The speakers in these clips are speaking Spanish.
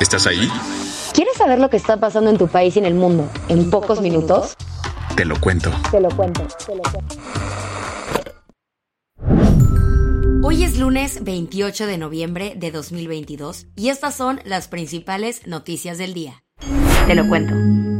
¿Estás ahí? ¿Quieres saber lo que está pasando en tu país y en el mundo en pocos minutos? Te lo cuento. Te lo cuento, te lo cuento. Hoy es lunes 28 de noviembre de 2022 y estas son las principales noticias del día. Te lo cuento.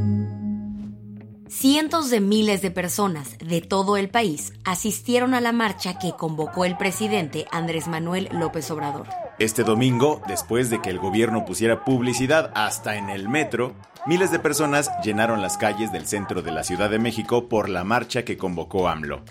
Cientos de miles de personas de todo el país asistieron a la marcha que convocó el presidente Andrés Manuel López Obrador. Este domingo, después de que el gobierno pusiera publicidad hasta en el metro, miles de personas llenaron las calles del centro de la Ciudad de México por la marcha que convocó AMLO.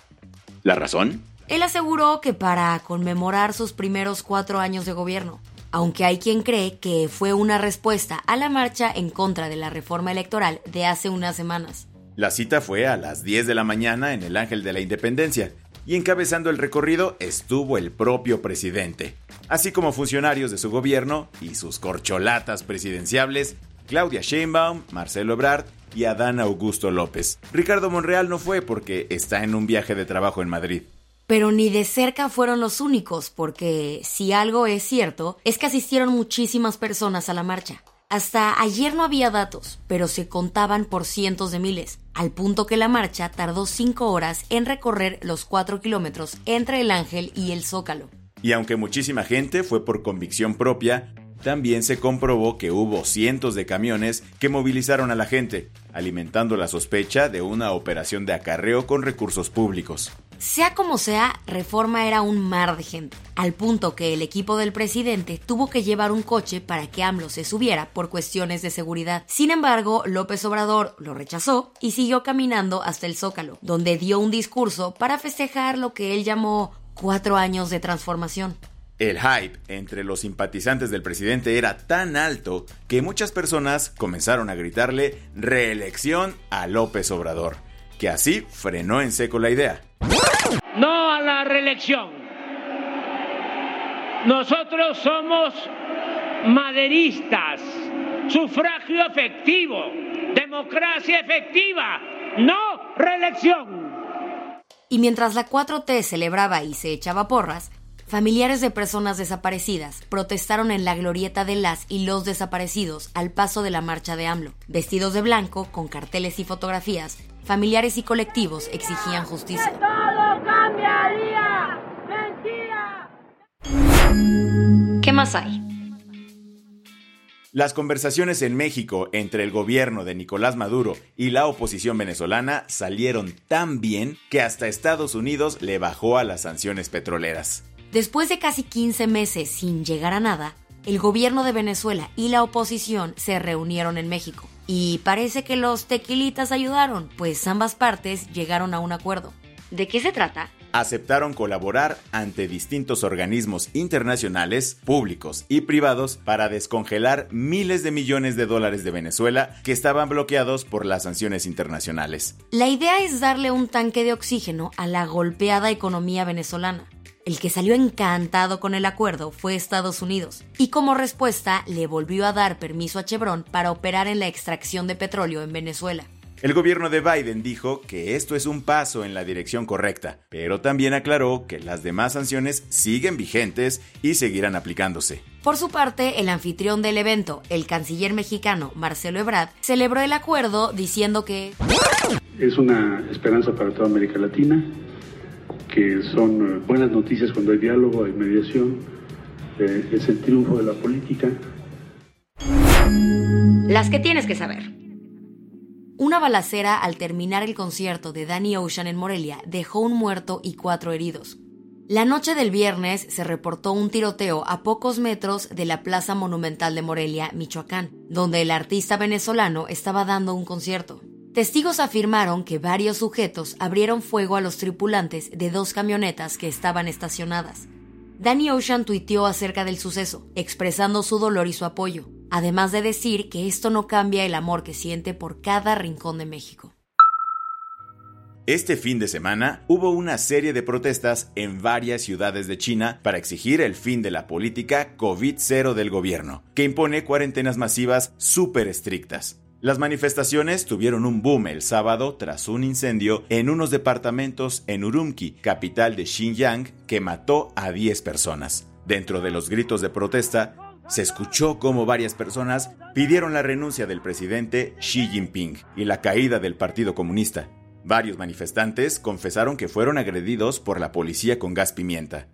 ¿La razón? Él aseguró que para conmemorar sus primeros cuatro años de gobierno, aunque hay quien cree que fue una respuesta a la marcha en contra de la reforma electoral de hace unas semanas. La cita fue a las 10 de la mañana en el Ángel de la Independencia y encabezando el recorrido estuvo el propio presidente, así como funcionarios de su gobierno y sus corcholatas presidenciables, Claudia Sheinbaum, Marcelo Ebrard y Adán Augusto López. Ricardo Monreal no fue porque está en un viaje de trabajo en Madrid. Pero ni de cerca fueron los únicos, porque si algo es cierto, es que asistieron muchísimas personas a la marcha. Hasta ayer no había datos, pero se contaban por cientos de miles, al punto que la marcha tardó cinco horas en recorrer los cuatro kilómetros entre el Ángel y el Zócalo. Y aunque muchísima gente fue por convicción propia, también se comprobó que hubo cientos de camiones que movilizaron a la gente, alimentando la sospecha de una operación de acarreo con recursos públicos. Sea como sea, Reforma era un mar de gente, al punto que el equipo del presidente tuvo que llevar un coche para que AMLO se subiera por cuestiones de seguridad. Sin embargo, López Obrador lo rechazó y siguió caminando hasta el Zócalo, donde dio un discurso para festejar lo que él llamó cuatro años de transformación. El hype entre los simpatizantes del presidente era tan alto que muchas personas comenzaron a gritarle reelección a López Obrador, que así frenó en seco la idea. No a la reelección. Nosotros somos maderistas, sufragio efectivo, democracia efectiva, no reelección. Y mientras la 4T celebraba y se echaba porras, familiares de personas desaparecidas protestaron en la glorieta de las y los desaparecidos al paso de la marcha de AMLO. Vestidos de blanco, con carteles y fotografías, familiares y colectivos exigían justicia. Todo cambiaría. Mentira. ¿Qué más hay? Las conversaciones en México entre el gobierno de Nicolás Maduro y la oposición venezolana salieron tan bien que hasta Estados Unidos le bajó a las sanciones petroleras. Después de casi 15 meses sin llegar a nada, el gobierno de Venezuela y la oposición se reunieron en México. Y parece que los tequilitas ayudaron, pues ambas partes llegaron a un acuerdo. ¿De qué se trata? Aceptaron colaborar ante distintos organismos internacionales, públicos y privados para descongelar miles de millones de dólares de Venezuela que estaban bloqueados por las sanciones internacionales. La idea es darle un tanque de oxígeno a la golpeada economía venezolana. El que salió encantado con el acuerdo fue Estados Unidos, y como respuesta le volvió a dar permiso a Chevron para operar en la extracción de petróleo en Venezuela. El gobierno de Biden dijo que esto es un paso en la dirección correcta, pero también aclaró que las demás sanciones siguen vigentes y seguirán aplicándose. Por su parte, el anfitrión del evento, el canciller mexicano Marcelo Ebrard, celebró el acuerdo diciendo que Es una esperanza para toda América Latina, que son eh, buenas noticias cuando hay diálogo, hay mediación, eh, es el triunfo de la política. las que tienes que saber. Una balacera al terminar el concierto de Danny Ocean en Morelia dejó un muerto y cuatro heridos. La noche del viernes se reportó un tiroteo a pocos metros de la Plaza Monumental de Morelia, Michoacán, donde el artista venezolano estaba dando un concierto. Testigos afirmaron que varios sujetos abrieron fuego a los tripulantes de dos camionetas que estaban estacionadas. Danny Ocean tuiteó acerca del suceso, expresando su dolor y su apoyo, además de decir que esto no cambia el amor que siente por cada rincón de México. Este fin de semana hubo una serie de protestas en varias ciudades de China para exigir el fin de la política COVID-0 del gobierno, que impone cuarentenas masivas súper estrictas. Las manifestaciones tuvieron un boom el sábado tras un incendio en unos departamentos en Urumqi, capital de Xinjiang, que mató a 10 personas. Dentro de los gritos de protesta, se escuchó cómo varias personas pidieron la renuncia del presidente Xi Jinping y la caída del Partido Comunista. Varios manifestantes confesaron que fueron agredidos por la policía con gas pimienta.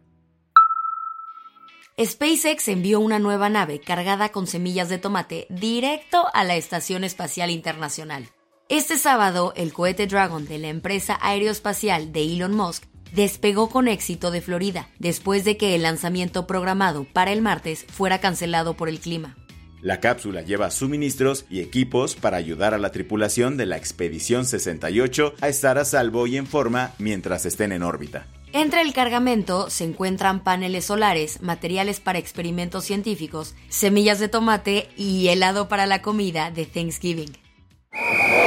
SpaceX envió una nueva nave cargada con semillas de tomate directo a la Estación Espacial Internacional. Este sábado, el cohete Dragon de la empresa aeroespacial de Elon Musk despegó con éxito de Florida, después de que el lanzamiento programado para el martes fuera cancelado por el clima. La cápsula lleva suministros y equipos para ayudar a la tripulación de la Expedición 68 a estar a salvo y en forma mientras estén en órbita. Entre el cargamento se encuentran paneles solares, materiales para experimentos científicos, semillas de tomate y helado para la comida de Thanksgiving.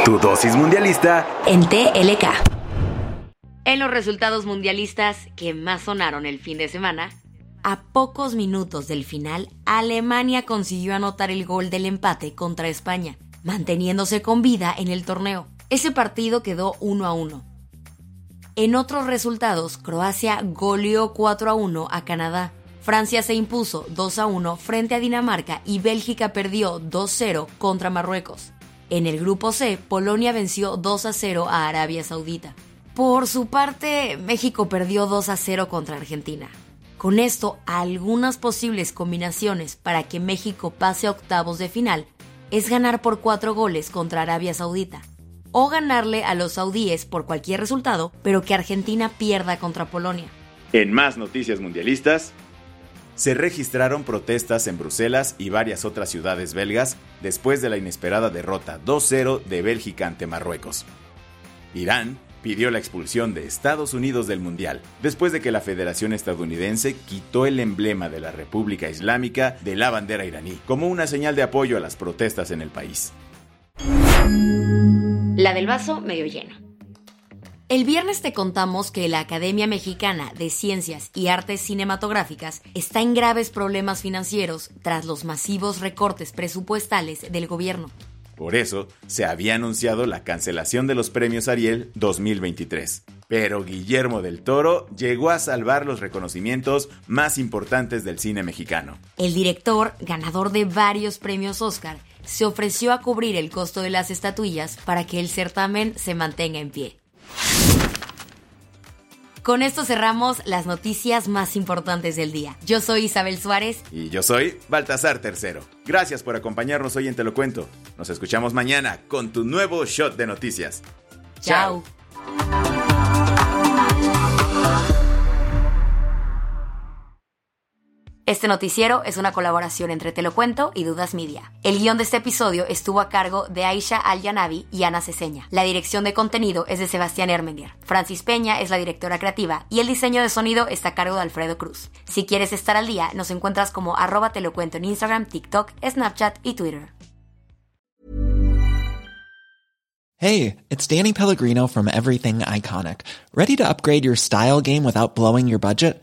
Tu dosis mundialista En TLK. En los resultados mundialistas que más sonaron el fin de semana, a pocos minutos del final, Alemania consiguió anotar el gol del empate contra España, manteniéndose con vida en el torneo. Ese partido quedó 1 a 1. En otros resultados, Croacia goleó 4 a 1 a Canadá. Francia se impuso 2 a 1 frente a Dinamarca y Bélgica perdió 2-0 contra Marruecos. En el grupo C, Polonia venció 2 a 0 a Arabia Saudita. Por su parte, México perdió 2 a 0 contra Argentina. Con esto, algunas posibles combinaciones para que México pase a octavos de final es ganar por 4 goles contra Arabia Saudita o ganarle a los saudíes por cualquier resultado, pero que Argentina pierda contra Polonia. En más noticias mundialistas, se registraron protestas en Bruselas y varias otras ciudades belgas después de la inesperada derrota 2-0 de Bélgica ante Marruecos. Irán pidió la expulsión de Estados Unidos del Mundial, después de que la Federación Estadounidense quitó el emblema de la República Islámica de la bandera iraní, como una señal de apoyo a las protestas en el país. La del vaso medio lleno. El viernes te contamos que la Academia Mexicana de Ciencias y Artes Cinematográficas está en graves problemas financieros tras los masivos recortes presupuestales del gobierno. Por eso, se había anunciado la cancelación de los premios Ariel 2023. Pero Guillermo del Toro llegó a salvar los reconocimientos más importantes del cine mexicano. El director, ganador de varios premios Oscar, se ofreció a cubrir el costo de las estatuillas para que el certamen se mantenga en pie. Con esto cerramos las noticias más importantes del día. Yo soy Isabel Suárez. Y yo soy Baltasar Tercero. Gracias por acompañarnos hoy en Te lo Cuento. Nos escuchamos mañana con tu nuevo shot de noticias. Chao. Este noticiero es una colaboración entre Te lo Cuento y Dudas Media. El guion de este episodio estuvo a cargo de Aisha Al-Yanabi y Ana Ceseña. La dirección de contenido es de Sebastián Ermendier. Francis Peña es la directora creativa y el diseño de sonido está a cargo de Alfredo Cruz. Si quieres estar al día, nos encuentras como arroba Te lo Cuento en Instagram, TikTok, Snapchat y Twitter. Hey, it's Danny Pellegrino from Everything Iconic. ¿Ready to upgrade your style game without blowing your budget?